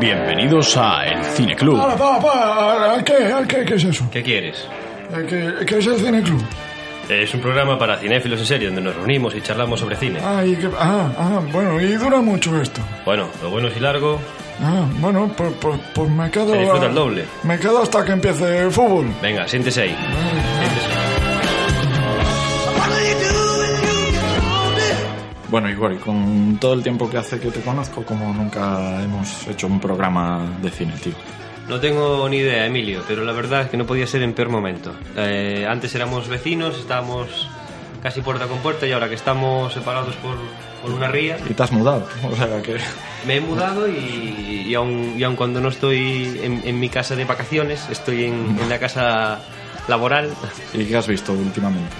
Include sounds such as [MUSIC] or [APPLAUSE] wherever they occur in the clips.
Bienvenidos a El Cine Club. Para, para, para. ¿Qué, qué, qué es eso? ¿Qué quieres? ¿Qué, qué es el Cine Club? Es un programa para cinéfilos en serio donde nos reunimos y charlamos sobre cine. Ah, y que- ah, ah, bueno, y dura mucho esto. Bueno, lo bueno es y largo. Ah, bueno, pues, pues, pues me quedo. Se disfruta el doble. Me quedo hasta que empiece el fútbol. Venga, siéntese ahí. Siéntese. Bueno, igual, y con todo el tiempo que hace que te conozco, como nunca hemos hecho un programa de cine, tío. No tengo ni idea, Emilio, pero la verdad es que no podía ser en peor momento. Eh, antes éramos vecinos, estábamos casi puerta con puerta y ahora que estamos separados por, por una ría, Y te has mudado, o sea que... me he mudado y, y aun, y aun cuando no estoy en, en mi casa de vacaciones, estoy en, en la casa laboral. ¿Y qué has visto últimamente?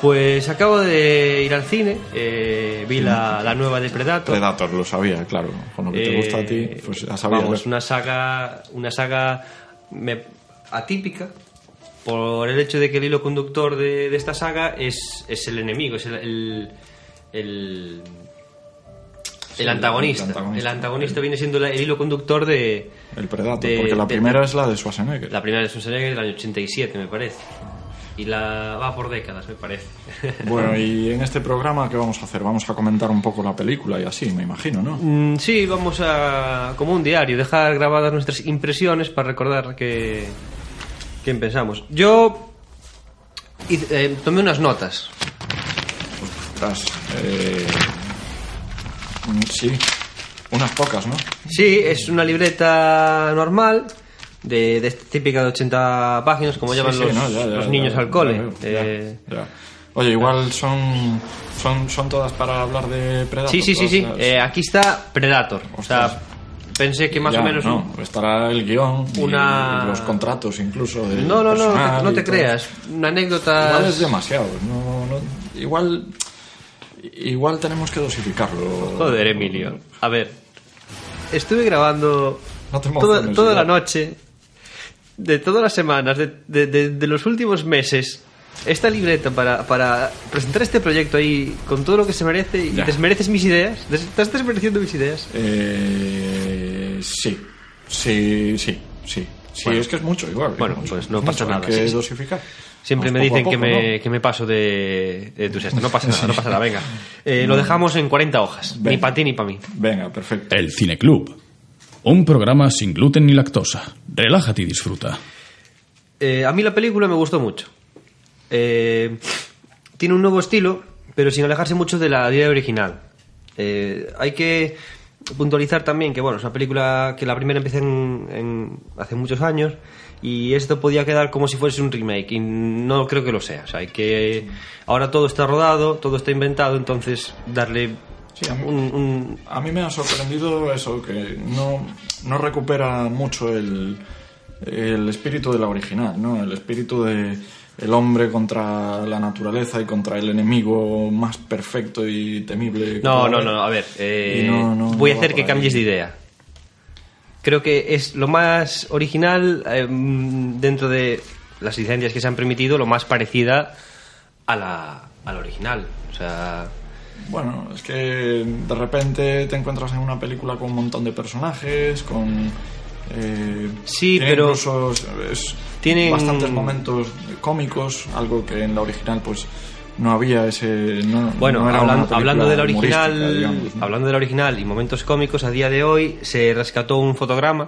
Pues acabo de ir al cine, eh, vi la, la nueva de Predator. Predator, lo sabía, claro. Con lo que te gusta a ti, Eh, pues ya sabía. Vamos, una saga, una saga me- atípica por el hecho de que el hilo conductor de, de esta saga es, es el enemigo, es el, el, el, antagonista. el antagonista. El antagonista viene siendo la- el hilo conductor de... El Predator, de- porque la de- primera es la de Schwarzenegger. La primera de Schwarzenegger del año 87, me parece. Y la va por décadas, me parece. [LAUGHS] Bueno, y en este programa, ¿qué vamos a hacer? Vamos a comentar un poco la película y así, me imagino, ¿no? Mm, Sí, vamos a, como un diario, dejar grabadas nuestras impresiones para recordar que, que pensamos. Yo hice- eh, tomé unas notas. Ostras, eh, mm, Sí, unas pocas, ¿no? Sí, es una libreta normal, de, de esta típica de 80 páginas, como llevan Sí, los, no, ya, ya, los ya, niños al cole. Eh. Oye, igual son, son, son todas para hablar de Predator. sí, sí, sí, sí. las- Eh, aquí está Predator. O sea, pensé que más o menos... No, estará el guion y Una- los contratos incluso. No, no, no, no te, creas. Una anécdota... Igual es demasiado. No, no- igual, igual tenemos que dosificarlo. Joder, Emilio. A ver, estuve grabando No toda, toda la noche, de todas las semanas, de, de- de- de los últimos meses, esta libreta para, para presentar este proyecto ahí con todo lo que se merece y Ya. desmereces mis ideas. ¿Estás desmereciendo mis ideas? Eh, sí, sí, sí, sí. Sí, Bueno. es que es mucho igual. Bueno, mucho, pues no pasa mucho, hay nada, que sí, sí. dosificar. Siempre Vamos me poco dicen que, me, ¿no? que me paso de, de entusiasta. No pasa nada, no pasa nada, venga. Eh, lo dejamos en 40 hojas. Ni Venga. para ti ni para mí. Venga, perfecto. El Cine Club. Un programa sin gluten ni lactosa. Relájate y disfruta. Eh, a mí la película me gustó mucho. Eh, tiene un nuevo estilo, pero sin alejarse mucho de la idea original. Eh, hay que puntualizar también que bueno, es una película que la primera empecé en, en- hace muchos años y esto podía quedar como si fuese un remake y no creo que lo sea. O sea, hay que ahora todo está rodado, todo está inventado, entonces darle Sí, a mí- un, un- A mí me ha sorprendido eso, que no, no recupera mucho el, el espíritu de la original, ¿no? El espíritu de el hombre contra la naturaleza y contra el enemigo más perfecto y temible. No, no, no, a ver, eh, no- no- voy a hacer que cambies de idea. Creo que es lo más original eh, dentro de las licencias que se han permitido, lo más parecida a la, a la original. O sea, Bueno, es que de repente te encuentras en una película con un montón de personajes, con... eh, Sí, tiene pero Incluso es, tienen- bastantes momentos cómicos, algo que en la original pues no había ese... No, bueno, no era una hablan- película hablando de la original, digamos, ¿no? hablando de la original y momentos cómicos, a día de hoy se rescató un fotograma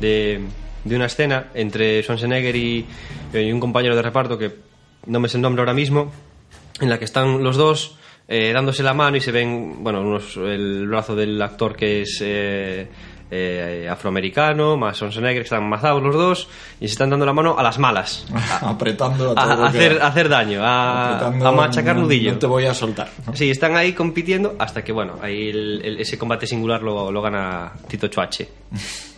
de, de una escena entre Schwarzenegger y, y un compañero de reparto que no me sé el nombre ahora mismo, en la que están los dos eh, dándose la mano y se ven, bueno, unos- el brazo del actor que es eh, eh, afroamericano, más Schwarzenegger, que están mazados los dos y se están dando la mano a las malas. [LAUGHS] apretando a, A, todo a hacer, a hacer daño, a, Apretando, machacar nudillo. No te voy a soltar. ¿no? Sí, están ahí compitiendo hasta que, bueno, ahí el- el- ese combate singular lo, lo gana Tito Chuache. [LAUGHS]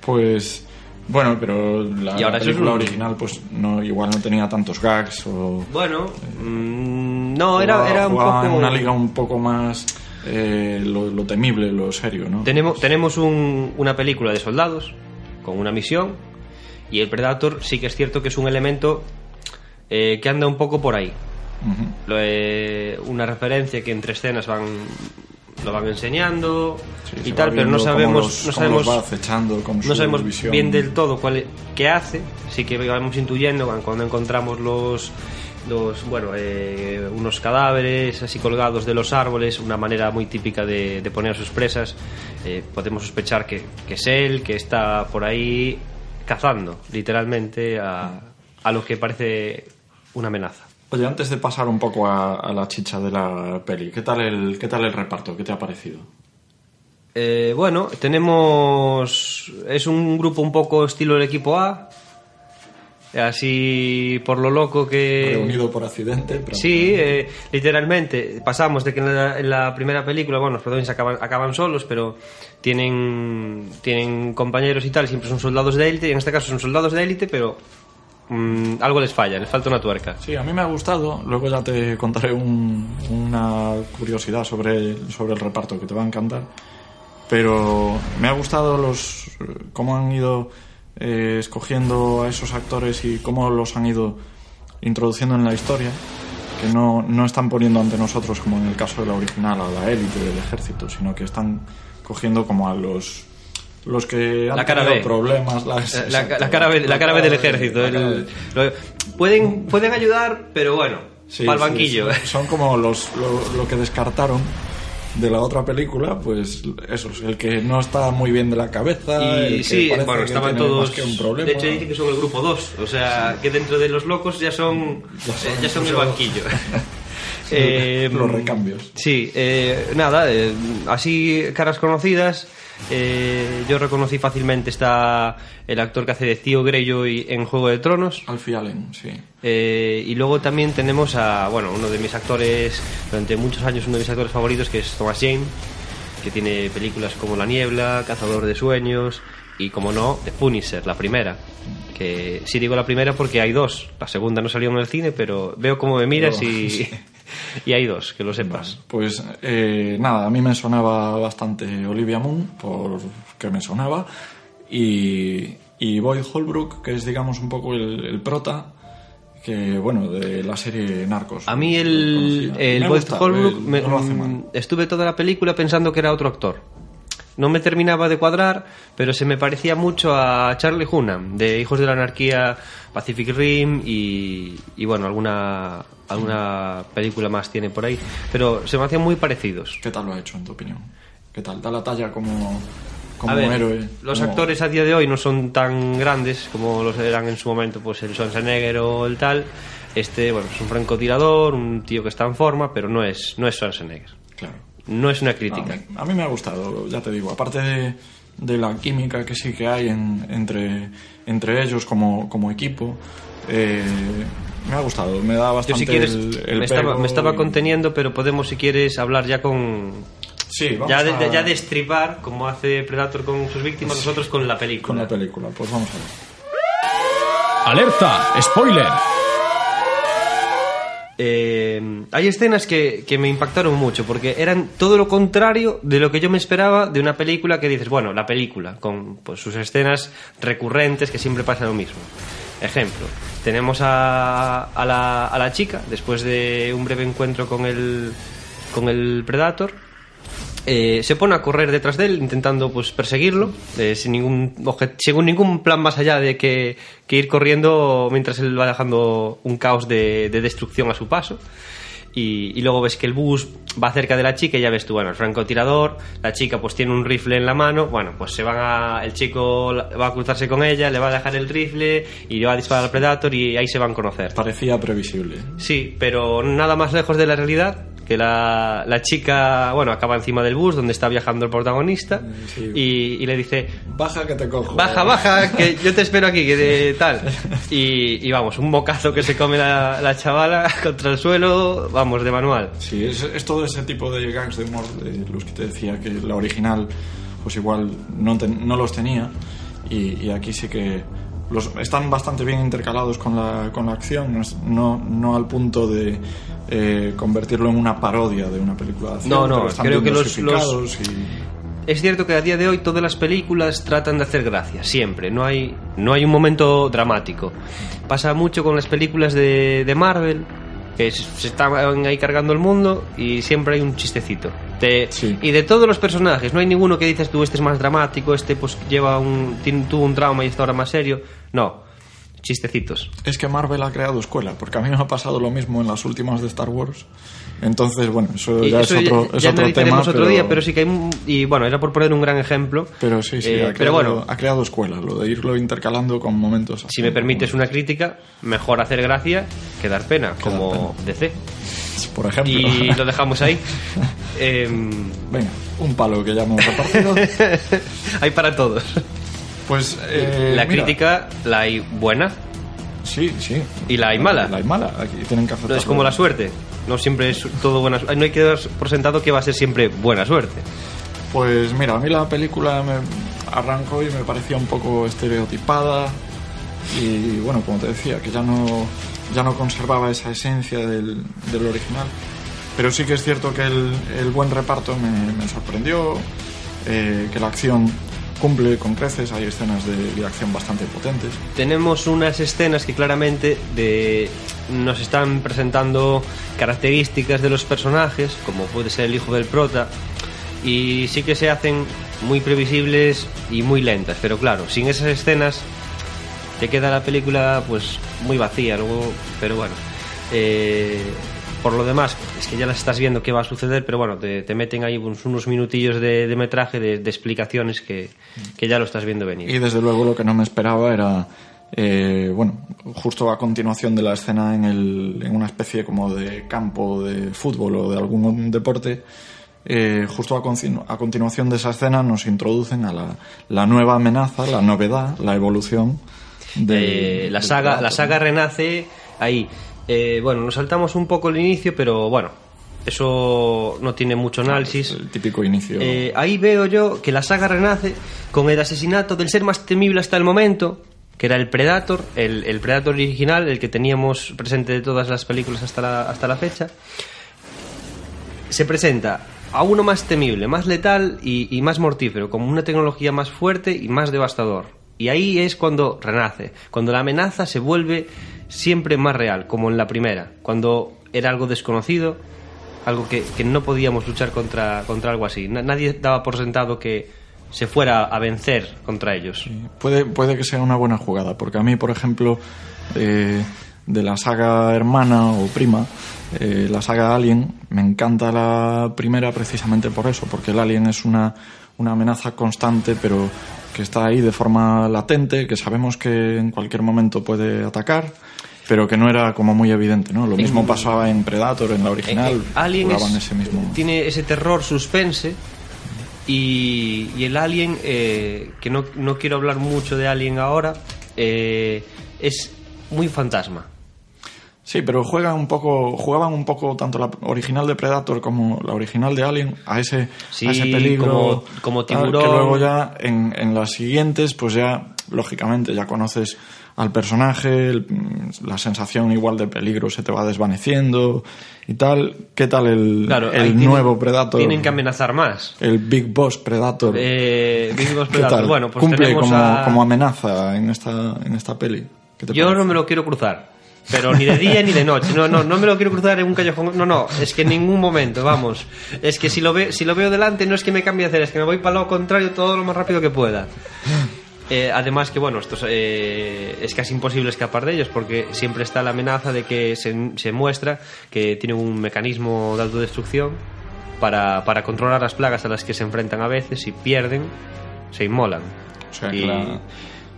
Pues bueno, pero la, Y ahora la eso es película un- original pues no igual no tenía tantos gags o Bueno, mm, no, era, jugaba- era un poco... en una liga un poco más eh, lo, lo temible, lo serio, ¿no? Tenemos, tenemos un- una película de soldados con una misión y el Predator sí que es cierto que es un elemento eh, que anda un poco por ahí. Lo, eh, una referencia que entre escenas van lo van enseñando Sí, y tal, pero no sabemos, los- no sabemos, acechando no sabemos visión. bien del todo cuál qué hace. Sí que vamos intuyendo cuando encontramos los los bueno eh, unos cadáveres así colgados de los árboles una manera muy típica de, de poner a sus presas eh, podemos sospechar que, que es él que está por ahí cazando literalmente a, a lo que parece una amenaza Oye, antes de pasar un poco a, a la chicha de la peli, ¿qué tal el, qué tal el reparto? ¿Qué te ha parecido? Eh, bueno, tenemos. Es un grupo un poco estilo el equipo A. Así por lo loco que. Reunido por accidente. pero- Sí, eh, literalmente. Pasamos de que en la, en la primera película, bueno, los protagonistas acaban, acaban solos, pero tienen, tienen compañeros y tal, siempre son soldados de élite. Y en este caso son soldados de élite, pero mm, algo les falla, les falta una tuerca. Sí, a mí me ha gustado. Luego ya te contaré un- una curiosidad sobre, sobre el reparto que te va a encantar. Pero me ha gustado los cómo han ido eh, escogiendo a esos actores y cómo los han ido introduciendo en la historia. Que no, no están poniendo ante nosotros, como en el caso de la original, a la élite del ejército, sino que están cogiendo como a los los que han La cara tenido B. problemas la, La, exacto, la cara, B- la cara B del ejército. la el- lo- pueden, pueden ayudar, pero bueno, Sí, para el sí, banquillo. son, son como los, lo, lo que descartaron de la otra película, pues esos, el que no está muy bien de la cabeza, el Y que sí, parece bueno, estaban todos. que un problema. De hecho, dicen que son el grupo 2. O sea, que dentro de los locos ya son, Ya son eh, ya son el banquillo. [LAUGHS] Eh, Los recambios. Sí, eh, nada, eh, así caras conocidas. Eh, yo reconocí fácilmente está el actor que hace de Tío Greyjoy en Juego de Tronos. Alfie Allen, sí. Eh, y luego también tenemos a, bueno, uno de mis actores, durante muchos años uno de mis actores favoritos, que es Thomas Jane, que tiene películas como La Niebla, Cazador de Sueños y, como no, The Punisher, la primera. Que sí digo la primera porque hay dos. La segunda no salió en el cine, pero veo cómo me miras y, [LAUGHS] sí. [LAUGHS] y hay dos, que lo sepas. Pues eh, nada, a mí me sonaba bastante Olivia Munn, porque me sonaba, y, y Boyd Holbrook, que es digamos un poco el, el prota, que bueno, de la serie Narcos. A mí el, el Boyd Holbrook me- no mm, estuve toda la película pensando que era otro actor. No me terminaba de cuadrar, pero se me parecía mucho a Charlie Hunnam, de Hijos de la Anarquía, Pacific Rim y, y bueno, alguna, alguna película más tiene por ahí. Pero se me hacían muy parecidos. ¿Qué tal lo ha hecho, en tu opinión? ¿Qué tal? ¿Da la talla como, como A ver, héroe? los como- actores a día de hoy no son tan grandes como los eran en su momento, pues el Schwarzenegger o el tal. Este, bueno, es un francotirador, un tío que está en forma, pero no es, no es Schwarzenegger. Claro. No es una A crítica. mí, a mí me ha gustado, ya te digo, aparte de, de la química que sí que hay en- entre, entre ellos como, como equipo, eh, me ha gustado, me da Yo bastante si quieres, el, el me, estaba, pego me estaba y- conteniendo, pero podemos si quieres hablar ya con... Sí, vamos Ya de, a- de- ya de estripar, como hace Predator con sus víctimas, nosotros con la película. con la película, pues vamos a ver. ¡Alerta! ¡Spoiler! Eh, hay escenas que, me impactaron mucho porque eran todo lo contrario de lo que yo me esperaba de una película que dices, bueno, la película, con pues, sus escenas recurrentes que siempre pasa lo mismo. Ejemplo, tenemos a, a, la, a la chica, después de un breve encuentro con el, con el Predator, eh, se pone a correr detrás de él intentando pues perseguirlo eh, sin ningún sin ningún plan más allá de que, que ir corriendo mientras él va dejando un caos de, de destrucción a su paso y, y luego ves que el bus va cerca de la chica y ya ves tú, bueno, el francotirador, la chica pues tiene un rifle en la mano, bueno, pues se van a, el chico va a cruzarse con ella, le va a dejar el rifle y le va a disparar al Predator y ahí se van a conocer. Parecía previsible. Sí, pero nada más lejos de la realidad que la, la chica, bueno, acaba encima del bus donde está viajando el protagonista Sí. y, y le dice, Baja que te cojo. baja, baja, que [LAUGHS] yo te espero aquí, que de tal. [LAUGHS] Y, y vamos, un bocazo que se come la, la chavala [LAUGHS] contra el suelo, vamos, de manual. Sí, es, es todo ese tipo de gags de humor de los que te decía que la original pues igual no, ten- no los tenía y, y aquí sí que los, están bastante bien intercalados con la, con la acción, no, no, no al punto de eh, convertirlo en una parodia de una película de acción. No, no, están creo que los- y- Es cierto que a día de hoy todas las películas tratan de hacer gracia, siempre. No hay, no hay un momento dramático. Pasa mucho con las películas de, de Marvel, que se se está ahí cargando el mundo y siempre hay un chistecito. Sí. Y de todos los personajes, no hay ninguno que dices tú, este es más dramático, este pues lleva un, tuvo un trauma y está ahora más serio. No, chistecitos. Es que Marvel ha creado escuela, porque a mí me ha pasado lo mismo en las últimas de Star Wars. Entonces, bueno, eso ya eso es otro, es ya otro analizaremos tema. otro pero, día, pero sí que hay... Y bueno, era por poner un gran ejemplo. Pero sí, sí, Eh, ha, creado, pero bueno, ha creado escuela, lo de irlo intercalando con momentos. si me permites una crítica, mejor hacer gracia que dar pena, como DC. Por ejemplo. Y lo dejamos ahí. [LAUGHS] Em, Venga, un palo que ya hemos repartido. [LAUGHS] hay para todos. Pues. eh, la mira, crítica la hay buena Sí, sí. y la hay mala. La hay mala, aquí tienen que No es como la suerte. No siempre es todo buena suerte. No hay que dar por sentado que va a ser siempre buena suerte. Pues mira, a mí la película me arrancó y me parecía un poco estereotipada y bueno, como te decía, que ya no, ya no conservaba esa esencia del, del original. Pero sí que es cierto que el, el buen reparto me, me sorprendió, eh, que la acción cumple con creces, hay escenas de, de acción bastante potentes. Tenemos unas escenas que claramente de, nos están presentando características de los personajes, como puede ser el hijo del prota, y sí que se hacen muy previsibles y muy lentas, pero claro, sin esas escenas te queda la película pues muy vacía, luego, pero bueno. eh, por lo demás, es que ya las estás viendo qué va a suceder, pero bueno, te, te meten ahí unos, minutillos de, de metraje, de, de explicaciones que, que ya lo estás viendo venir. Y desde luego lo que no me esperaba era, eh, bueno, justo a continuación de la escena en, el, en una especie como de campo de fútbol o de algún deporte, eh, justo a, continu- a continuación de esa escena nos introducen a la, la nueva amenaza, la novedad, la evolución de Eh, la saga la saga renace ahí. Bueno nos saltamos un poco el inicio pero bueno eso no tiene mucho análisis. el típico inicio. Ahí veo yo que la saga renace con el asesinato del ser más temible hasta el momento que era el Predator el, el Predator original el que teníamos presente de todas las películas hasta la, hasta la fecha se presenta a uno más temible, más letal y, y más mortífero, con una tecnología más fuerte y más devastador. Y ahí es cuando renace, cuando la amenaza se vuelve siempre más real, como en la primera, cuando era algo desconocido, algo que, que no podíamos luchar contra, contra algo así. Na- nadie daba por sentado que se fuera a vencer contra ellos. Puede, puede que sea una buena jugada, porque a mí, por ejemplo, eh, de la saga hermana o prima, eh, la saga Alien, me encanta la primera precisamente por eso, porque el Alien es una, una amenaza constante, pero que está ahí de forma latente, que sabemos que en cualquier momento puede atacar, pero que no era como muy evidente, ¿no? Lo mismo pasaba en Predator, en la original, Eh, eh, Alien es- ese mismo... tiene ese terror suspense y, y el Alien, eh, que no, no quiero hablar mucho de Alien ahora, eh, es muy fantasma. Sí, pero juegan un poco, jugaban un poco tanto la original de Predator como la original de Alien a ese, Sí, a ese peligro. como- como tal, tiburón. Que luego ya en, en las siguientes, pues ya, lógicamente, ya conoces al personaje, el- la sensación igual de peligro se te va desvaneciendo y tal. ¿Qué tal el, Claro, el tienen- nuevo Predator? Tienen que amenazar más. El Big Boss Predator. Eh, Big Boss [LAUGHS] ¿Qué Predator. Bueno, pues Cumple como, a- como amenaza en esta, en esta peli. ¿Qué te Yo parece? no me lo quiero cruzar. Pero ni de día ni de noche. No, no, no me lo quiero cruzar en un callejón. No, no, es que en ningún momento, vamos. Es que si lo, ve, si lo veo delante no es que me cambie de hacer, es que me voy para el lado contrario todo lo más rápido que pueda. Eh, además que, bueno, esto es, eh, es casi imposible escapar de ellos porque siempre está la amenaza de que se, se muestra que tienen un mecanismo de autodestrucción para, para controlar las plagas a las que se enfrentan a veces y pierden, se inmolan. O sea, y,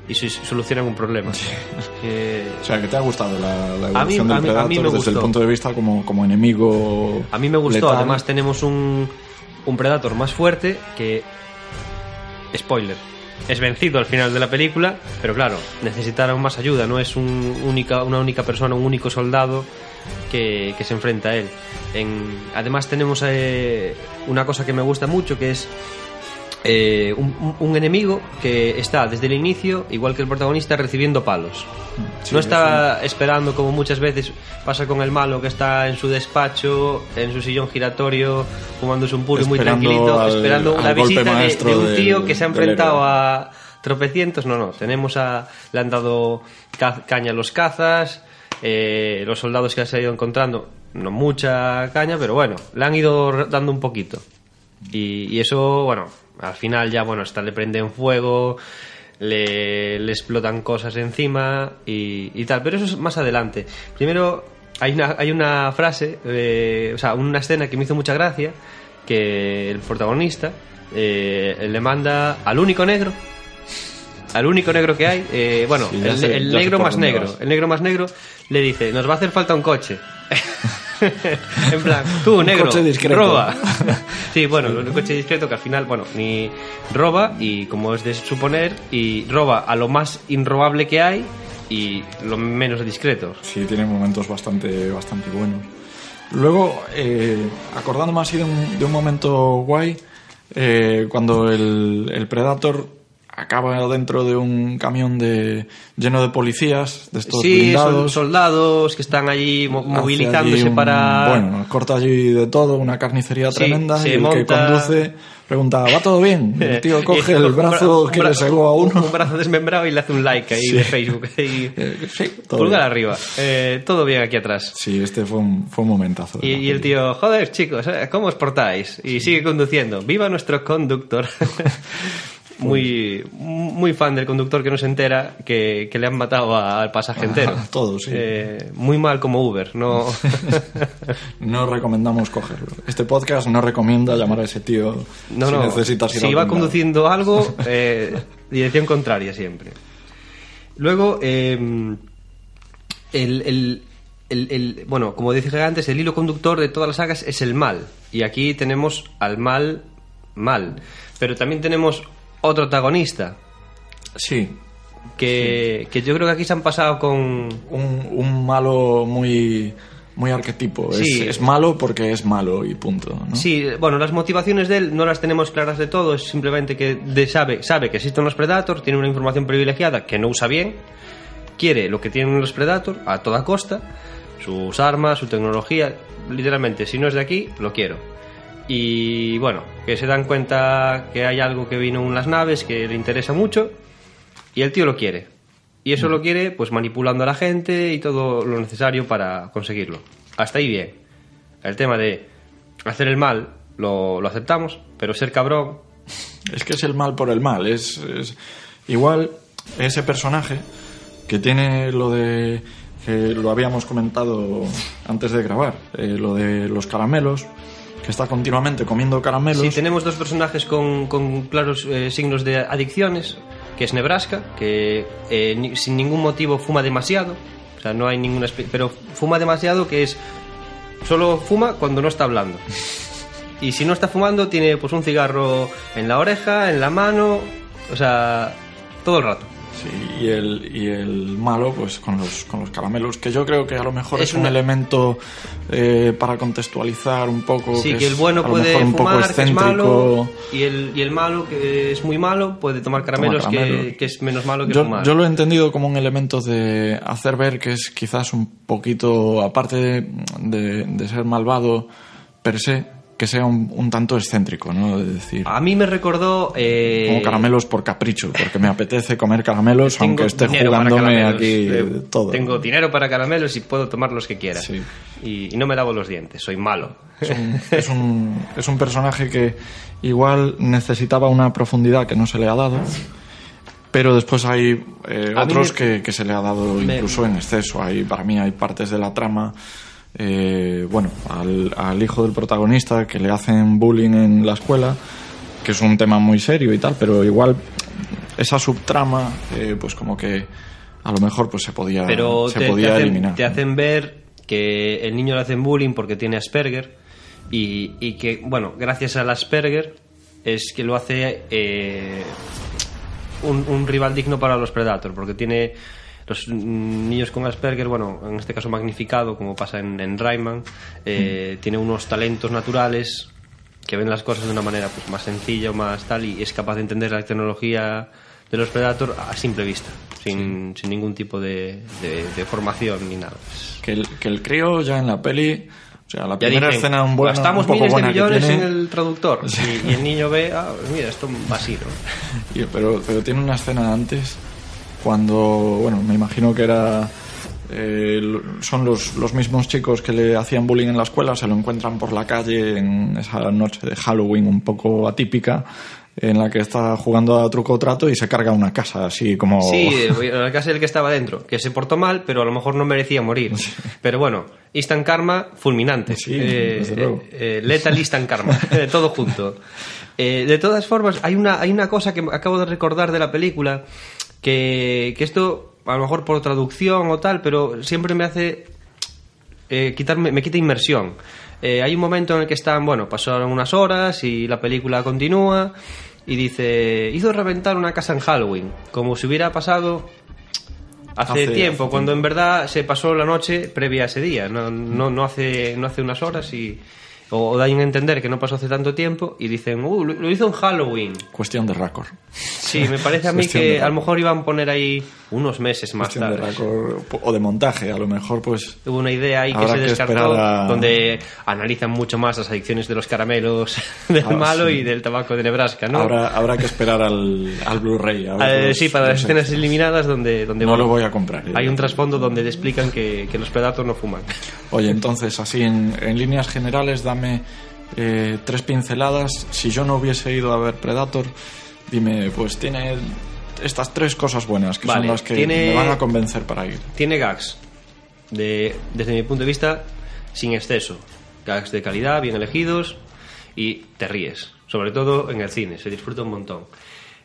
y solucionan un problema. [LAUGHS] Eh, O sea, que te ha gustado la, la A mí- evolución a del mí- a Predator mí me desde el punto de vista como, como enemigo. A mí me gustó, letal. además tenemos un, un Predator más fuerte que... Spoiler. Es vencido al final de la película, pero claro, necesitaron más ayuda, no es un única, una única persona, un único soldado que, que se enfrenta a él. En, además tenemos eh, una cosa que me gusta mucho, que es eh, un, enemigo que está desde el inicio, igual que el protagonista, recibiendo palos. Sí, no está esperando como muchas veces pasa con el malo que está en su despacho, en su sillón giratorio, fumándose un puro muy tranquilito, al- esperando una visita de, un del- tío que se ha enfrentado a tropecientos. No, no, tenemos a. Le han dado ca- caña a los cazas. Eh, los soldados que se ha ido encontrando, no mucha caña, pero bueno, le han ido dando un poquito. Y, y eso, bueno, al final ya, bueno, hasta le prenden fuego, le, le explotan cosas encima y, y tal. Pero eso es más adelante. Primero, hay una, hay una frase, eh, o sea, una escena que me hizo mucha gracia, que el protagonista eh, le manda al único negro, al único negro que hay, eh, bueno, Sí, el, sé- negro más negro, vas. el negro más negro le dice, nos va a hacer falta un coche. [LAUGHS] [LAUGHS] en plan, tú, negro, coche discreto. roba. [LAUGHS] sí, bueno, un coche discreto que al final, bueno, ni roba y como es de suponer, y roba a lo más inrobable que hay y lo menos discreto. Sí, tiene momentos bastante, bastante buenos. Luego, eh, acordándome así de un, de un momento guay, eh, cuando el, el Predator acaba dentro de un camión de, lleno de policías, de estos Sí, blindados. soldados que están allí movilizándose allí un- para... Bueno, corta allí de todo, una carnicería Sí, tremenda, y el que conduce pregunta, ¿va todo bien? [LAUGHS] Y el tío Y coge [LAUGHS] el brazo bra- que le segó a uno. Un [LAUGHS] brazo desmembrado y le hace un like ahí Sí. de Facebook. ahí. Eh, sí, todo Pulgar arriba. Eh, todo bien aquí atrás. Sí, este fue un, fue un momentazo. Y, y el tío, joder, chicos, ¿eh? ¿cómo os portáis? Y sigue conduciendo. ¡Viva nuestro conductor! Muy, muy fan del conductor que no se entera que, que le han matado al pasaje entero. A [LAUGHS] todos, sí. Eh, muy mal como Uber, no... [LAUGHS] No recomendamos cogerlo. Este podcast no recomienda llamar a ese tío No, si no. necesitas ir si va conduciendo [LAUGHS] algo, eh, dirección contraria siempre. Luego, eh, el, el- el- el- bueno, como dije antes, el hilo conductor de todas las sagas es el mal. Y aquí tenemos al mal, mal. Pero también tenemos otro antagonista, Sí, que, que yo creo que aquí se han pasado con... un, un malo muy, muy arquetipo. Es- Sí. Es, malo porque es malo y punto. ¿no? Sí, bueno, las motivaciones de él no las tenemos claras de todo, es simplemente que de- sabe, sabe que existen los Predators, tiene una información privilegiada que no usa bien, quiere lo que tienen los Predators a toda costa, sus armas, su tecnología, literalmente, si no es de aquí, lo quiero. Y bueno, que se dan cuenta que hay algo que vino en las naves que le interesa mucho y el tío lo quiere. Y eso lo quiere pues manipulando a la gente y todo lo necesario para conseguirlo. Hasta ahí bien. El tema de hacer el mal lo, lo aceptamos, pero ser cabrón, [LAUGHS] Es que es el mal por el mal. Es, es- igual ese personaje que tiene lo de que lo habíamos comentado antes de grabar, eh, lo de los caramelos, que está continuamente comiendo caramelos. si tenemos dos personajes con, con claros eh, signos de adicciones, que es Nebraska, que eh, sin ningún motivo fuma demasiado, o sea, no hay ninguna... Pero fuma demasiado que es... Solo fuma cuando no está hablando. Y si no está fumando, tiene pues un cigarro en la oreja, en la mano, o sea, todo el rato. Sí, y el, y el malo, pues con los, con los caramelos, que yo creo que a lo mejor Es es, un una- elemento eh, para contextualizar un poco. Sí, que el bueno puede mejor un poco fumar, que es excéntrico. malo, y el, y el malo, que es muy malo, puede tomar caramelos, Que, caramelos. que es menos malo que Yo, fumar. yo lo he entendido como un elemento de hacer ver que es quizás un poquito, aparte de, de- de ser malvado per se, que sea un, un tanto excéntrico, ¿no? De decir, A mí me recordó... eh, como caramelos por capricho, porque me apetece comer caramelos tengo aunque esté jugándome aquí eh, todo. Tengo dinero para caramelos y puedo tomar los que quiera. Sí. Y, y no me lavo los dientes, soy malo. Es un, es, un, es un personaje que igual necesitaba una profundidad que no se le ha dado, pero después hay eh, otros me- que, que se le ha dado me- incluso en exceso. Hay, para mí hay partes de la trama, eh, bueno, al, al hijo del protagonista que le hacen bullying en la escuela, que es un tema muy serio y tal, pero igual esa subtrama, eh, pues como que a lo mejor pues se podía, Pero se te, te podía hacen, eliminar. te hacen ver que el niño le hacen bullying porque tiene Asperger y, y que, bueno, gracias al Asperger es que lo hace eh, un, un rival digno para los Predator, porque tiene los mm, niños con Asperger, bueno, en este caso magnificado, como pasa en, en Rayman, eh, tiene unos talentos naturales que ven las cosas de una manera pues, más sencilla o más tal y es capaz de entender la tecnología de los Predator a simple vista, sin, sin ningún tipo de, de- de formación ni nada. Que el, que el crío ya en la peli, o sea, la Ya primera dicen, escena un buena, gastamos un miles de millones en el traductor. Y, y el niño ve, ah, mira, esto va así, ¿no? [LAUGHS] pero, pero tiene una escena antes cuando, bueno, me imagino que era eh, son los, los mismos chicos que le hacían bullying en la escuela, se lo encuentran por la calle en esa noche de Halloween un poco atípica, en la que está jugando a truco o trato y se carga una casa, así como... Sí, [LAUGHS] el caso del que estaba dentro, que se portó mal, pero a lo mejor no merecía morir. Pero bueno, instant karma fulminante. Sí, Eh, desde luego. eh, eh, lethal instant karma, [LAUGHS] eh, todo junto. Eh, de todas formas, hay una, hay una cosa que acabo de recordar de la película, que, que esto, a lo mejor por traducción o tal, pero siempre me hace eh, quitarme, me quita inmersión. Eh, hay un momento en el que están, bueno, pasaron unas horas y la película continúa y dice, hizo reventar una casa en Halloween, como si hubiera pasado hace, Hace- tiempo, hace cuando en verdad se pasó la noche previa a ese día, no, no, no, hace, no hace unas horas y... O, o dan a entender que no pasó hace tanto tiempo y dicen, uh, lo, lo hizo en Halloween. Cuestión de récord. Sí, me parece a mí Cuestión que a lo mejor iban a poner ahí unos meses más Cuestión de tarde. récord o de montaje, a lo mejor pues... Hubo una idea ahí que se que descartó, a- donde analizan mucho más las adicciones de los caramelos [LAUGHS] del Ah, malo sí. y del tabaco de Nebraska, ¿no? Habrá, habrá que esperar al, al Blu-ray. Eh, sí, para las escenas extras. eliminadas donde, donde No lo voy a comprar. eh. hay un trasfondo donde te explican que, que los predatos no fuman. Oye, entonces, así en, en líneas generales, dame eh, tres pinceladas. Si yo no hubiese ido a ver Predator, dime, pues tiene estas tres cosas buenas que Vale, son las que tiene- me van a convencer para ir. Tiene gags, de, desde mi punto de vista, sin exceso. Gags de calidad, bien elegidos y te ríes. Sobre todo en el cine, se disfruta un montón.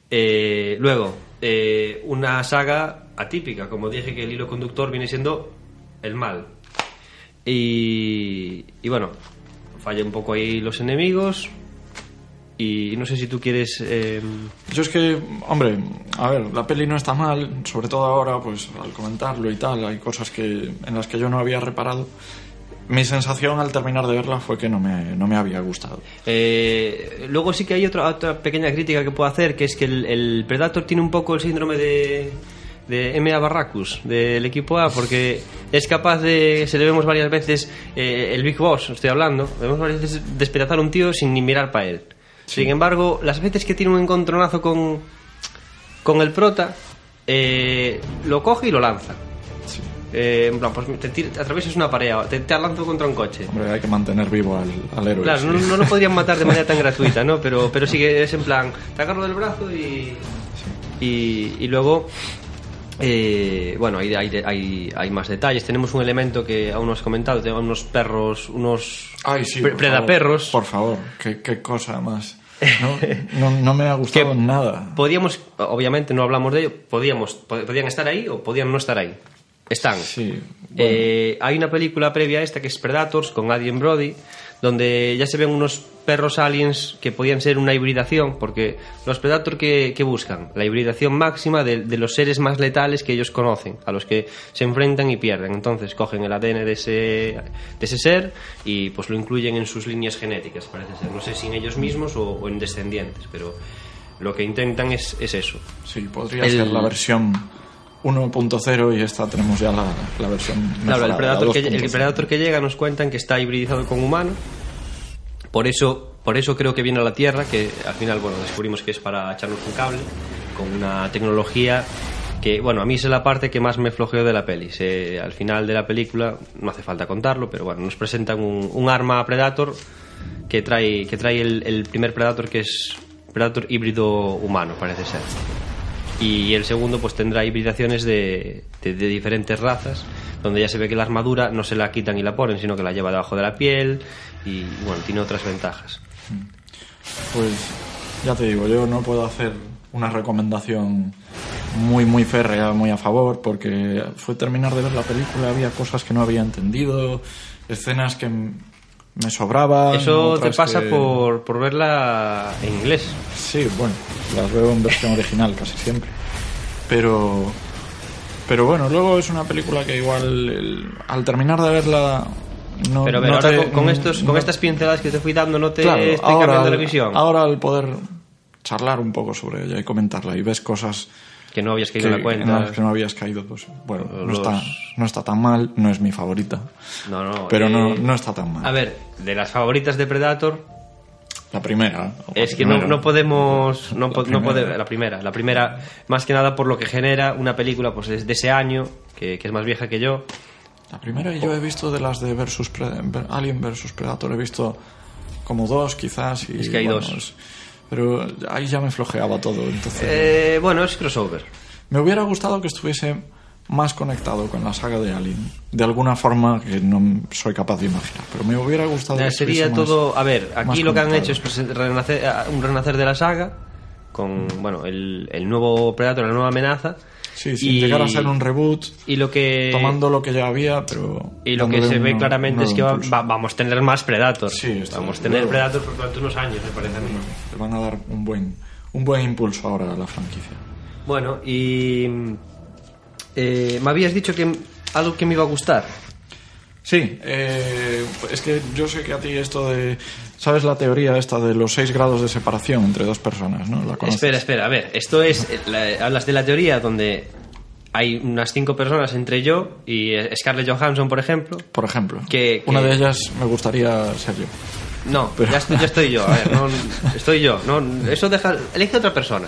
Eh, luego, eh, una saga atípica. Como dije que el hilo conductor viene siendo el mal. Y, y bueno, falla un poco ahí los enemigos. Y no sé si tú quieres... eh, Yo es que, hombre, a ver, la peli no está mal, sobre todo ahora, pues al comentarlo y tal, hay cosas que en las que yo no había reparado. Mi sensación al terminar de verla fue que no me, no me había gustado. Eh, luego sí que hay otra, otra pequeña crítica que puedo hacer, que es que el, el Predator tiene un poco el síndrome de, de MA Barracus, del equipo A, porque es capaz de, se le vemos varias veces, eh, el Big Boss, estoy hablando, vemos varias veces despedazar a un tío sin ni mirar para él. Sin embargo, las veces que tiene un encontronazo con, con el prota, eh, lo coge y lo lanza. Sí. Eh, en plan, pues te, tira- te atraviesas una pared, te, te lanzo contra un coche. Hombre, hay que mantener vivo al, al héroe. Claro, sí. no, no lo [LAUGHS] podrían matar de manera tan gratuita, ¿no? Pero, pero sí que es en plan, te agarro del brazo y. Y, y luego. Eh, bueno, hay, hay, hay, hay más detalles. Tenemos un elemento que aún no has comentado: tenemos unos perros, unos. Ay, sí, pre- predaperros. favor, Por favor, qué, qué cosa más. No, [LAUGHS] no, no me ha gustado nada. Podíamos, obviamente no hablamos de ello, podíamos, pod- podían estar ahí o podían no estar ahí. Están. Sí, bueno. Eh, hay una película previa a esta que es Predators con Adrien Brody, donde ya se ven unos perros aliens que podían ser una hibridación, porque los Predators que, que buscan la hibridación máxima de, de los seres más letales que ellos conocen, a los que se enfrentan y pierden. Entonces cogen el ADN de ese, de ese ser y pues lo incluyen en sus líneas genéticas, parece ser. No sé si en ellos mismos o, o en descendientes, pero lo que intentan es, es eso. Sí, podría el- ser la versión 1.0 y esta tenemos ya la, la versión Claro, el mejorada, Predator, que, el 2.0. Predator que llega nos cuentan que está hibridizado con humano. Por eso, por eso creo que viene a la Tierra, que al final, bueno, descubrimos que es para echarnos un cable, con una tecnología que, bueno, a mí es la parte que más me flojeó de la peli. Se- al final de la película, no hace falta contarlo, pero bueno, nos presentan un, un arma Predator que trae, que trae el, el primer Predator que es Predator híbrido humano, parece ser y el segundo pues tendrá hibridaciones de, de- diferentes razas donde ya se ve que la armadura no se la quitan y la ponen sino que la lleva debajo de la piel y bueno tiene otras ventajas. Pues ya te digo, yo no puedo hacer una recomendación muy, muy férrea, muy a favor, porque fue terminar de ver la película, había cosas que no había entendido, escenas que me sobraban. eso te pasa que- por, por verla en inglés Sí, bueno, las veo en versión original casi siempre. Pero. Pero bueno, luego es una película que igual el- al terminar de verla. No, pero no ahora te- con, con estos, con estas pinceladas que te fui dando no te Claro, estoy cambiando la visión ahora al poder charlar un poco sobre ella y comentarla y ves cosas que no habías caído en la cuenta en las que no habías caído, pues bueno, no, está, no está tan mal, no es mi favorita, no no pero no, eh, no está tan mal. A ver, de las favoritas de Predator, La primera. la Es que no, no podemos. No, po- no primera. pode- la primera. La primera, más que nada por lo que genera una película pues es de ese año, que, que es más vieja que yo. La primera yo he visto de las de versus Pre- Alien versus Predator, he visto como dos quizás. Y, Es que hay bueno, dos. es- pero ahí ya me flojeaba todo, entonces... Eh, bueno, es crossover. Me hubiera gustado que estuviese más conectado con la saga de Alien, de alguna forma que no soy capaz de imaginar, pero me hubiera gustado... Que sería estuviese más- todo. A ver, aquí lo que han hecho es pues, renacer- eh, un renacer de la saga con bueno el, el nuevo Predator, la nueva amenaza. Sí, sin y- llegar a ser un reboot, Y lo que. tomando lo que ya había, pero... Y lo que se ve claramente es que va- impulso. va- vamos a tener más Predator. Sí, vamos a tener Luego- Predator por durante unos años, me parece a mí. Le van a dar un buen, un buen impulso ahora a la franquicia. Bueno, y. eh, me habías dicho que algo que me iba a gustar. Sí, eh, es que yo sé que a ti esto de... ¿Sabes la teoría esta de los seis grados de separación entre dos personas, no? ¿La? Espera, espera, a ver, esto es. la- hablas de la teoría donde hay unas cinco personas entre yo y Scarlett Johansson, por ejemplo. Por ejemplo, Que- una que- de ellas me gustaría ser yo. No, Pero- ya, estoy, ya estoy yo, a ver, no, [LAUGHS] estoy yo. No, eso deja. Elige otra persona.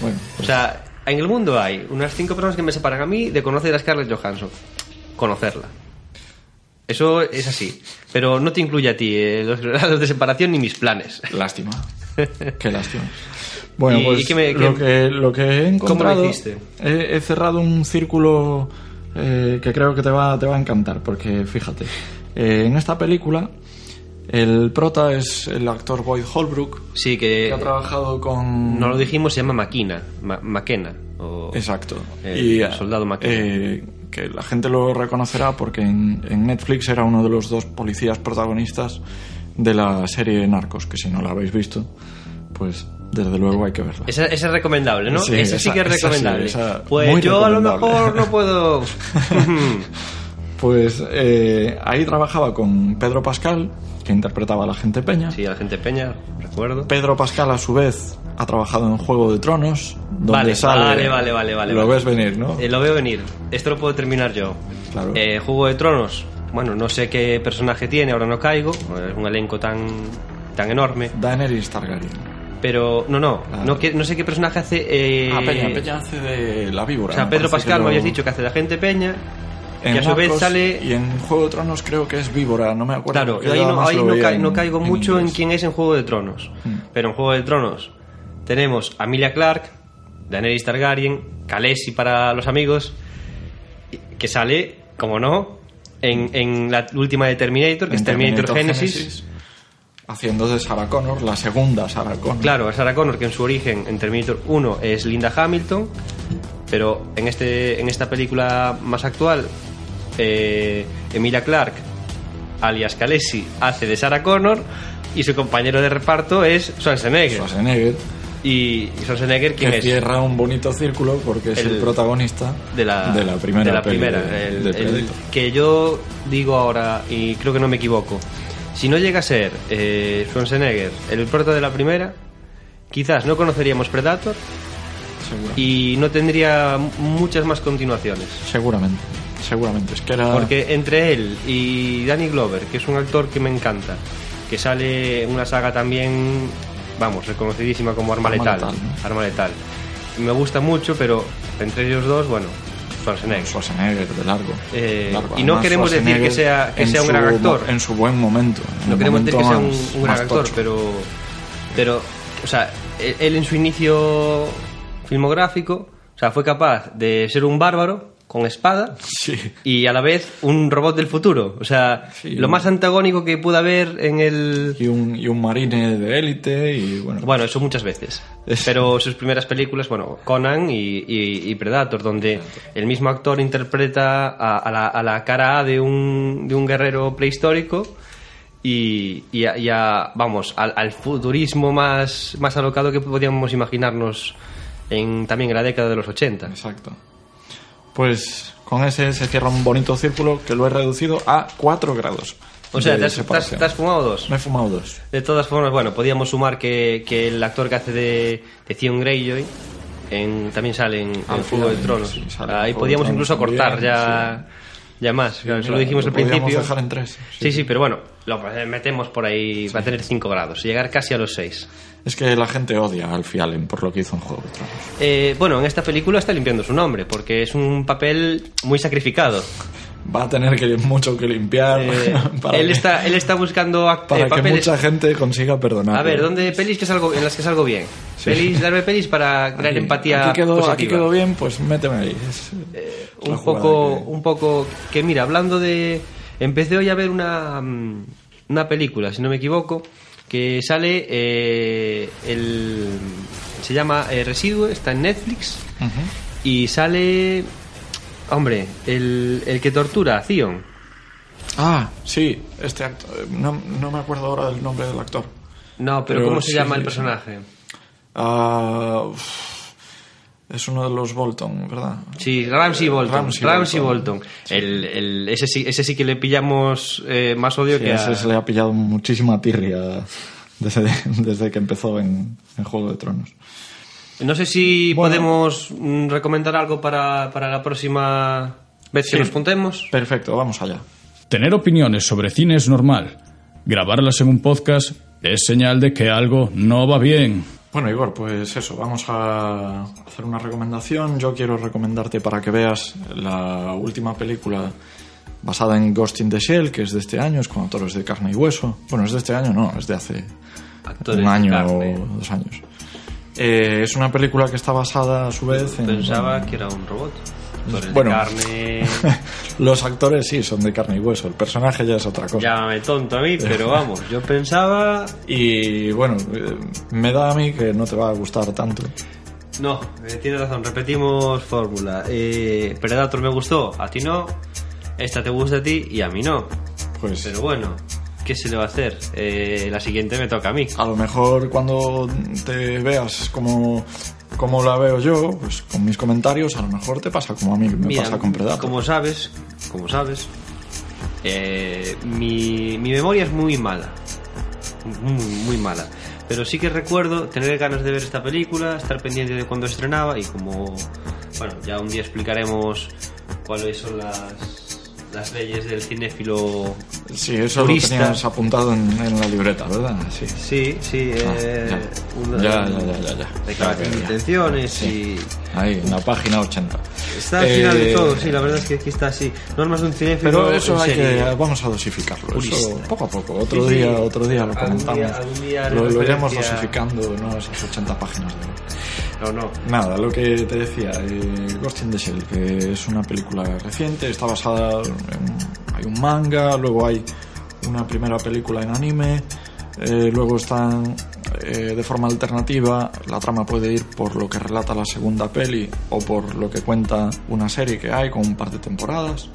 Bueno, O sea, en el mundo hay unas cinco personas que me separan a mí de conocer a Scarlett Johansson. Conocerla. Eso es así. Pero no te incluye a ti eh, [LAUGHS] los grados de separación ni mis planes. lástima. [LAUGHS] Qué lástima. Bueno, ¿Y- pues y qué me- lo, que, lo que he encontrado... He, he cerrado un círculo eh, que creo que te va, te va a encantar, porque fíjate, eh, en esta película el prota es el actor Boyd Holbrook, Sí, que que. ha trabajado con... No lo dijimos, se llama Maquina. Ma- Maquena. O... Exacto. El y soldado Maquina. Que la gente lo reconocerá porque en, en Netflix era uno de los dos policías protagonistas de la serie Narcos, que si no la habéis visto, pues desde luego hay que verla. Esa, esa es recomendable, ¿no? Sí, esa sí que es recomendable. esa pues yo a lo mejor no puedo. [LAUGHS] Pues eh, ahí trabajaba con Pedro Pascal, que interpretaba a la gente Peña. sí, a la gente Peña, recuerdo. Pedro Pascal, a su vez, ha trabajado en Juego de Tronos, donde Vale, sale... vale, vale, vale, vale, Lo vale. ves venir, ¿no? Eh, lo veo venir. Esto lo puedo terminar yo. Claro. Eh, Juego de Tronos. Bueno, no sé qué personaje tiene, ahora no caigo. Es un elenco tan, tan enorme. Daenerys Targaryen. Pero, no, no. Ah. No, que- no sé qué personaje hace. eh, ah, Peña, Peña hace de la víbora. O sea, Pedro Pascal que me lo- habías dicho que hace de agente Peña. En que a su vez sale. Y en Juego de Tronos creo que es víbora, no me acuerdo. Claro, ahí no, ahí lo no, ca- en- no caigo en mucho en inglés. quién es en Juego de Tronos. Mm. Pero en Juego de Tronos tenemos a Emilia Clark, Daenerys Targaryen, Khaleesi para los amigos, que sale, como no, en, en la última de Terminator, que En es Terminator, Terminator Genesis. Genesis, Haciendo de Sarah Connor, la segunda Sarah Connor. Claro, Sarah Connor, que en su origen en Terminator 1 es Linda Hamilton, pero en, este, en esta película más actual, eh, Emilia Clark, alias Khaleesi, hace de Sarah Connor y su compañero de reparto es Schwarzenegger. Schwarzenegger, Y Schwarzenegger, ¿quién que es? cierra un bonito círculo porque es el, El- protagonista de la, primera. de la primera, de- el- de el- Predator. que yo digo ahora y creo que no me equivoco si no llega a ser eh, Schwarzenegger el prota de la primera quizás no conoceríamos Predator y no tendría muchas más continuaciones Seguramente, seguramente. Es que era. porque entre él y Danny Glover que es un actor que me encanta que sale en una saga también vamos reconocidísima como Arma, Arma Letal, Letal, ¿no? Arma Letal me gusta mucho pero entre ellos dos bueno Schwarzenegger Schwarzenegger, de largo. Eh, largo. y no queremos decir que sea- que sea un gran actor. En su buen momento. en No queremos decir que sea un, gran actor, tocho. pero, pero, o sea, él, él en su inicio filmográfico, o sea, fue capaz de ser un bárbaro con espada Sí. y a la vez un robot del futuro. O sea, Sí. lo más antagónico que pudo haber en el... Y un, y un marine de élite y bueno. Bueno, eso muchas veces. Es- Pero sus primeras películas, bueno, Conan y, y- y Predator, donde el mismo actor interpreta a, a la, a la cara A de un, de un guerrero prehistórico y, y a, y a, vamos, al, al futurismo más, más alocado que podíamos imaginarnos en, también en la década de los 80. Exacto. Pues con ese se cierra un bonito círculo que lo he reducido a 4 grados. O sea, te has, te has- separación. te has fumado dos. Me he fumado dos. De todas formas, bueno, podíamos sumar que, que el actor que hace de, de Theon Greyjoy en, también sale en, en Al Juego de Tronos. sí, en Ahí podíamos Tronos incluso cortar ya, ya más. Claro, eso lo dijimos lo al principio. dejar en tres. Sí, sí, pero bueno, lo metemos por ahí, va a tener 5 grados, llegar casi a los 6. Es que la gente odia al Fialen por lo que hizo en Juego de Tronos. Eh, bueno, en esta película está limpiando su nombre, porque es un papel muy sacrificado. Va a tener que mucho que limpiar Eh, [LAUGHS] para, él, que, está, él está buscando act- para eh, que mucha gente consiga perdonar. A ver, ¿dónde pelis que salgo, en las que salgo bien? Pelis, darme pelis para crear Aquí- empatía Aquí quedó, aquí quedó bien, pues méteme ahí. La un poco, que- un poco que mira, hablando de, empecé hoy a ver una mm, una película, si no me equivoco, que sale eh, el se llama eh, Residue, está en Netflix y sale, hombre, el, el que tortura a Zion. Ah, sí, este actor. No, no me acuerdo ahora del nombre del actor. No, pero, Pero ¿cómo se llama sí, el personaje? Ah, es uno de los Bolton, ¿verdad? Sí, Ramsey Bolton. Ramsey Ramsey, Bolton. Bolton. El, el- ese, sí, ese sí que le pillamos eh, más odio Sí, que a... ese se le ha pillado muchísima tirria desde, [LAUGHS] desde que empezó en, en Juego de Tronos. No sé si Bueno. podemos mm, recomendar algo para, para la próxima vez que nos juntemos. Perfecto, vamos allá. Tener opiniones sobre cine es normal. Grabarlas en un podcast es señal de que algo no va bien. Bueno, Igor, pues eso, vamos a hacer una recomendación. Yo quiero recomendarte para que veas la última película basada en Ghost in the Shell, que es de este año, es con actores de carne y hueso. Bueno, es de este año, no, es de hace Actores un año o dos años. Eh, es una película que está basada a su vez en... Pensaba que era un robot. Actores Bueno. de carne. [LAUGHS] Los actores sí son de carne y hueso, el personaje ya es otra cosa. Llámame tonto a mí, pero vamos, yo pensaba. Y bueno, eh, me da a mí que no te va a gustar tanto. No, eh, tienes razón, repetimos fórmula. Eh, Predator me gustó, a ti no. Esta te gusta a ti y a mí no. Pues Pero bueno, ¿qué se le va a hacer? Eh, la siguiente me toca a mí. a lo mejor cuando te veas como, como la veo yo, pues con mis comentarios, a lo mejor te pasa como a mí me Mira, pasa con Predator. Como sabes, como sabes, eh, mi, mi memoria es muy mala. Muy, muy mala. Pero sí que recuerdo tener ganas de ver esta película, estar pendiente de cuándo se estrenaba y como, bueno, ya un día explicaremos cuáles son las, las leyes del cinéfilo. Sí, eso Purista. lo tenías apuntado en, en la libreta, ¿verdad? Sí. Sí, sí, Ah, eh, ya. una Ya, ya, ya, ya, declaración de intenciones Sí. y... Ahí, en la página 80. Está al final de Eh, todo, sí, la verdad es que aquí está así. Normas de un cinéfilo Pero eso hay serie. que, vamos a dosificarlo. Eso poco a poco. Otro Sí, sí. día, otro día lo Algún comentamos. día- algún día lo, lo iremos dosificando, ¿no? Esas 80 páginas de... No, no. Nada, lo que te decía, eh, Ghost in the Shell, que es una película reciente, está basada en... Hay un manga, luego hay una primera película en anime, eh, luego están eh, de forma alternativa, la trama puede ir por lo que relata la segunda peli o por lo que cuenta una serie que hay con un par de temporadas.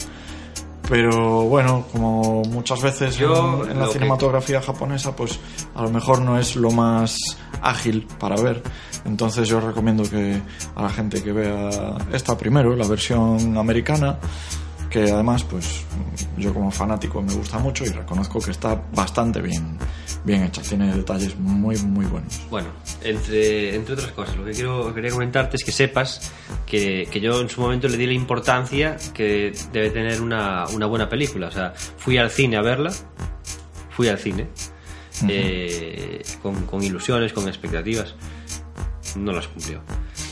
Pero bueno, como muchas veces Yo en, en la que- cinematografía japonesa, pues a lo mejor no es lo más ágil para ver. Entonces yo recomiendo que a la gente que vea esta primero, la versión americana, que además pues yo como fanático me gusta mucho y reconozco que está bastante bien, bien hecha. Tiene detalles muy, muy buenos. Bueno, entre, entre otras cosas, lo que quiero quería comentarte es que sepas que, que yo en su momento le di la importancia que debe tener una, una buena película. O sea, fui al cine a verla, fui al cine, eh, con, con ilusiones, con expectativas. No las cumplió.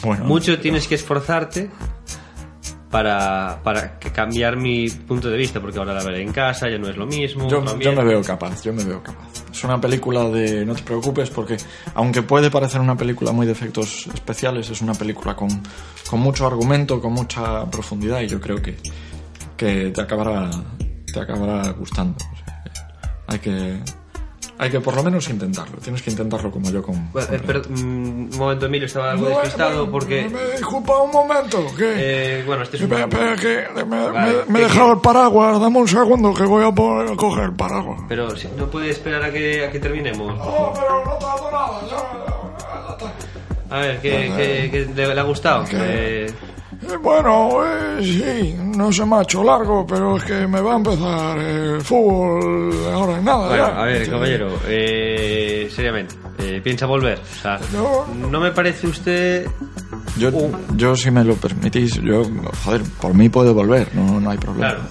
Bueno, Mucho tienes que esforzarte para, para que cambiar mi punto de vista, porque ahora la veré en casa, ya no es lo mismo. Yo, yo me veo capaz, yo me veo capaz. Es una película de no te preocupes porque aunque puede parecer una película muy de efectos especiales, es una película con, con mucho argumento, con mucha profundidad y yo creo que, que te acabará te acabará gustando. O sea, que hay que hay que por lo menos intentarlo. Tienes que intentarlo como yo con. Bueno, con pero, mm, un momento, Emilio, estaba algo despistado porque... Me disculpa un momento, que... Eh, bueno, este es un... Espera, que me, Vale, me- me he ¿qué dejado el paraguas. Dame un segundo que voy a poner, a coger el paraguas. Pero si- no puede esperar a que, a que terminemos. No, pero no tardo nada. ya- ya está. A ver, ¿qué, qué- qué le, le ha gustado? Eh, Bueno, eh, sí, no se me ha hecho largo, pero es que me va a empezar el fútbol ahora en nada. bueno, ya. a ver, caballero, eh, seriamente, eh, ¿piensa volver? O sea, No. no me parece usted... Yo, yo si me lo permitís, yo, joder, por mí puedo volver, no, no hay problema. Claro.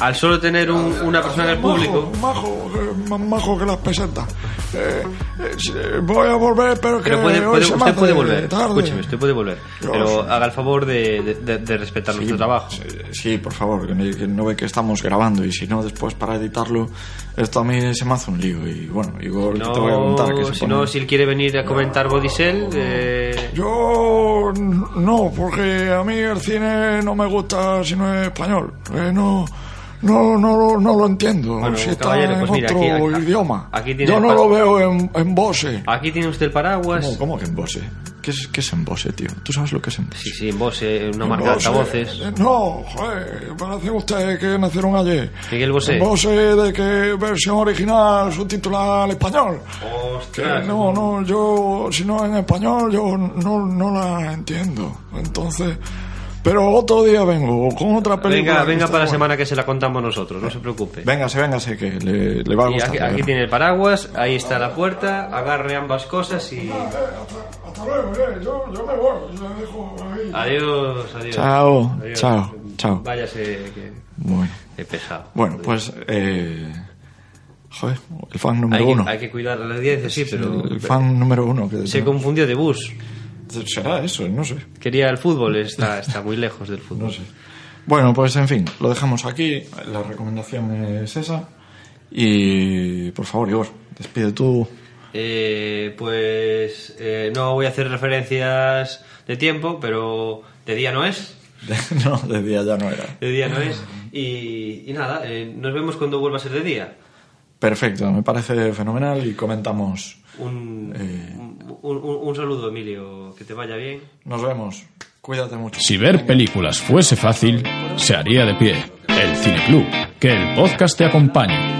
Al solo tener un- una persona en el público. Majo, eh, más majo que las pesetas. Eh, eh, voy a volver, pero que Pero puede, hoy puede- se me usted puede volver. tarde. Escúcheme, usted puede volver. Pero haga el favor de, de- de- de respetar nuestro trabajo. Sí, por favor, que que no ve que estamos grabando y si no, después para editarlo, esto a mí se me hace un lío. Y bueno, Igor, ¿qué te voy a contar? Que se si pone- no, si él quiere venir a comentar Bodicel, eh, Yo no, porque a mí el cine no me gusta si no es español. Eh, no, no, no, lo- no lo entiendo. Bueno, si está en pues mira, otro aquí- aquí- idioma. aquí tiene Yo no lo veo en, en Bose. aquí tiene usted el paraguas. ¿Cómo, cómo que en Bose? ¿Qué es, ¿Qué es en Bose, tío? ¿Tú sabes lo que es en Bose? Sí, sí, en Bose, una marca de altavoces. Eh, No, joder, parece usted que nacieron ayer. Miguel Bosé. En Bose de que versión original subtitulada al español. Que Ostras. no, no, yo, si no en español, yo no, no la entiendo. Entonces, pero otro día vengo con otra película. Venga, venga para la semana que se la contamos nosotros, no se preocupe. Véngase, véngase, que le, le va a Y gustar. aquí, aquí tiene el paraguas, ahí está la puerta, agarre ambas cosas y... Hasta luego, eh, yo, yo me voy, yo dejo ahí. Adiós, adiós. Chao, Adiós. chao, chao. Váyase, que Bueno, he pesado. bueno pues, eh, joder, el fan hay, número que, uno. hay que cuidar a la audiencia, sí, pero... El fan número uno. Que Se confundió de bus. Será eso, no sé. Quería el fútbol, está, está muy lejos del [LAUGHS] fútbol. No sé. Bueno, pues en fin, lo dejamos aquí. La recomendación es esa. Y por favor, Igor, despide tú. Eh, pues eh, no voy a hacer referencias de tiempo, pero de día no es. [LAUGHS] no, de día ya no era. De día no es. Y, y nada, eh, nos vemos cuando vuelva a ser de día. Perfecto, me parece fenomenal y comentamos. Un, Eh. Un, un- saludo, Emilio. Que te vaya bien. Nos vemos. Cuídate mucho. Si ver películas fuese fácil, se haría de pie. El Cineclub. Que el podcast te acompañe.